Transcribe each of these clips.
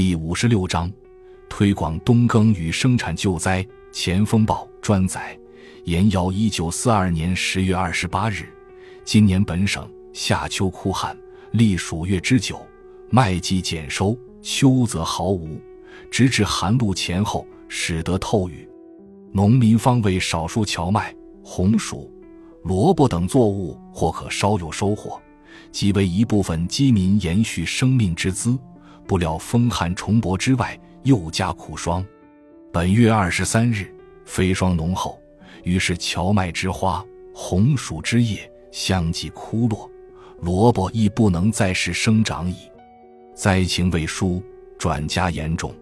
第五十六章，推广冬耕与生产救灾。前锋报专载：延尧一九四二年十月二十八日，今年本省夏秋酷旱，历数月之久，麦季减收，秋则毫无，直至寒露前后，使得透雨。农民方为少数荞麦、红薯、萝卜等作物或可稍有收获，即为一部分饥民延续生命之资。不料风寒重薄之外，又加苦霜。本月二十三日，飞霜浓厚，于是荞麦之花、红薯之叶相继枯落，萝卜亦不能再是生长矣。灾情未舒，转加严重。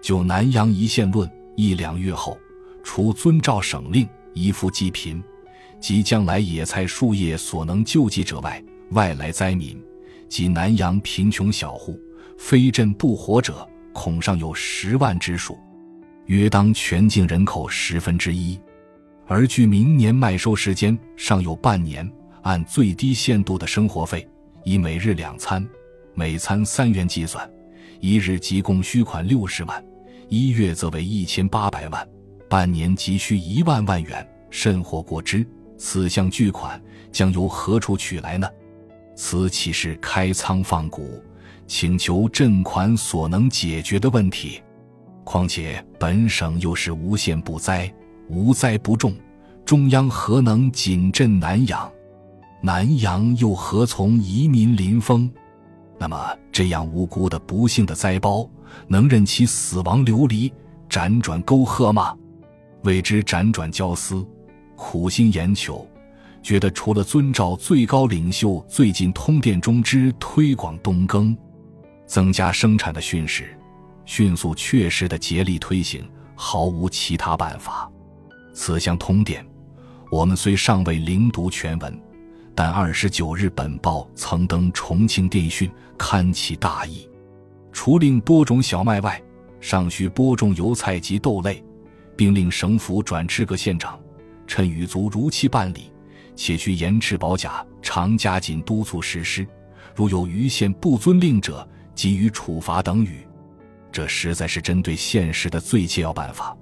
就南阳一县论，一两月后，除遵照省令，一复济贫，及将来野菜树叶所能救济者外，外来灾民及南阳贫穷小户。非朕不活者，恐尚有十万之数，约当全境人口十分之一。而距明年麦收时间尚有半年，按最低限度的生活费，以每日两餐，每餐三元计算，一日即共需款六十万，一月则为一千八百万，半年急需一万万元，甚或过之。此项巨款将由何处取来呢？此岂是开仓放谷？请求赈款所能解决的问题，况且本省又是无限不灾，无灾不重，中央何能紧镇南阳？南阳又何从移民临封？那么这样无辜的不幸的灾包，能任其死亡流离，辗转沟壑吗？为之辗转交思，苦心研求，觉得除了遵照最高领袖最近通电中之推广冬耕。增加生产的训示，迅速确实的竭力推行，毫无其他办法。此项通电，我们虽尚未灵读全文，但二十九日本报曾登重庆电讯，堪其大意。除令播种小麦外，尚需播种油菜及豆类，并令省府转知各县长，趁雨足如期办理，且需严斥保甲，常加紧督促实施。如有余县不遵令者，给予处罚等语，这实在是针对现实的最切要办法。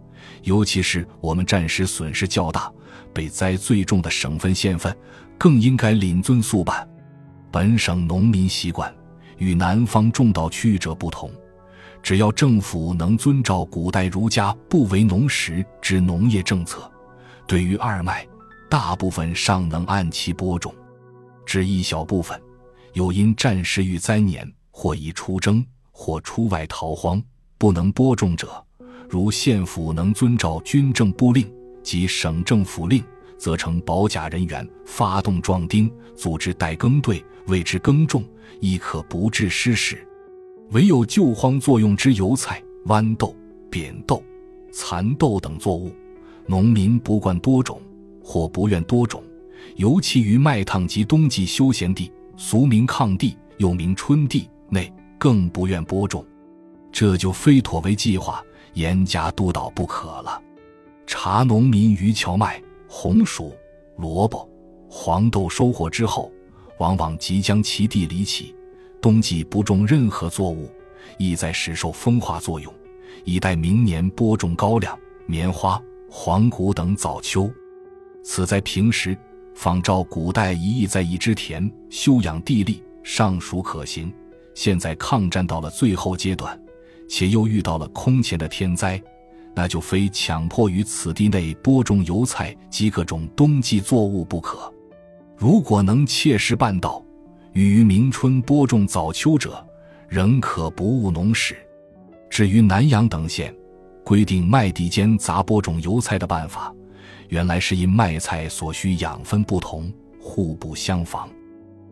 尤其是我们战时损失较大、被灾最重的省份县份，更应该领遵速办。本省农民习惯与南方种稻区域者不同，只要政府能遵照古代儒家不为农时之农业政策，对于二麦，大部分尚能按期播种；只一小部分，又因战时遇灾年。或已出征，或出外逃荒，不能播种者，如县府能遵照军政部令及省政府令，则成保甲人员发动壮丁，组织代耕队为之耕种，亦可不致失时。唯有救荒作用之油菜、豌豆、扁豆、蚕豆等作物，农民不惯多种，或不愿多种，尤其于麦趟及冬季休闲地，俗名抗地，又名春地。内更不愿播种，这就非妥为计划，严加督导不可了。查农民于荞麦、红薯、萝卜、黄豆收获之后，往往即将其地离起，冬季不种任何作物，意在使受风化作用，以待明年播种高粱、棉花、黄谷等早秋。此在平时仿照古代一役在一之田修养地力，尚属可行。现在抗战到了最后阶段，且又遇到了空前的天灾，那就非强迫于此地内播种油菜及各种冬季作物不可。如果能切实办到，与明春播种早秋者，仍可不误农时。至于南阳等县规定麦地间杂播种油菜的办法，原来是因麦菜所需养分不同，互不相仿，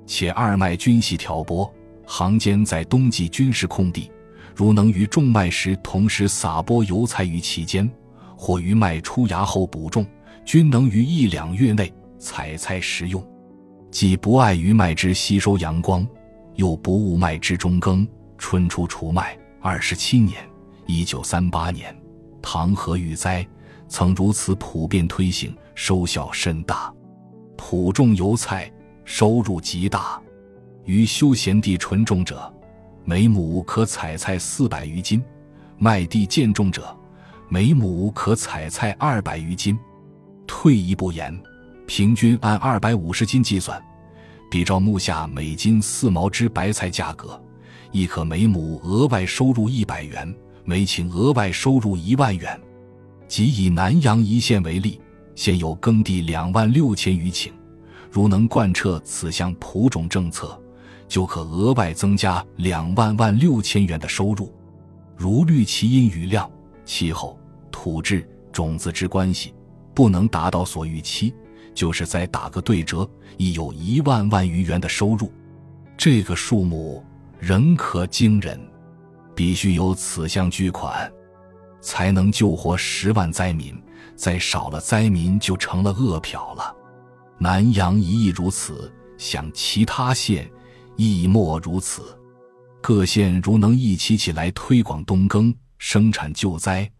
且二麦均系调播。行间在冬季军事空地，如能于种麦时同时撒播油菜于其间，或于麦出芽后补种，均能于一两月内采菜食用。既不碍于麦之吸收阳光，又不误麦之中耕。春初除麦，二十七年（一九三八年），唐河遇灾，曾如此普遍推行，收效甚大。普种油菜，收入极大。于休闲地纯种者，每亩可采菜四百余斤；麦地渐种者，每亩可采菜二百余斤。退一步言，平均按二百五十斤计算，比照目下每斤四毛之白菜价格，亦可每亩额外收入一百元，每顷额外收入一万元。即以南阳一县为例，现有耕地两万六千余顷。如能贯彻此项普种政策，就可额外增加两万万六千元的收入。如虑其因雨量、气候、土质、种子之关系，不能达到所预期，就是再打个对折，亦有一万万余元的收入。这个数目仍可惊人，必须有此项巨款，才能救活十万灾民。再少了灾民，就成了饿殍了。南阳一役如此，想其他县亦莫如此。各县如能一起起来推广冬耕、生产救灾，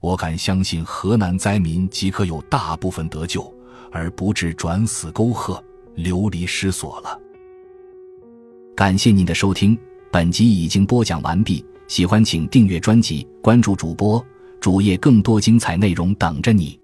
我敢相信河南灾民即可有大部分得救，而不致转死沟壑、流离失所了。感谢您的收听，本集已经播讲完毕。喜欢请订阅专辑，关注主播主页，更多精彩内容等着你。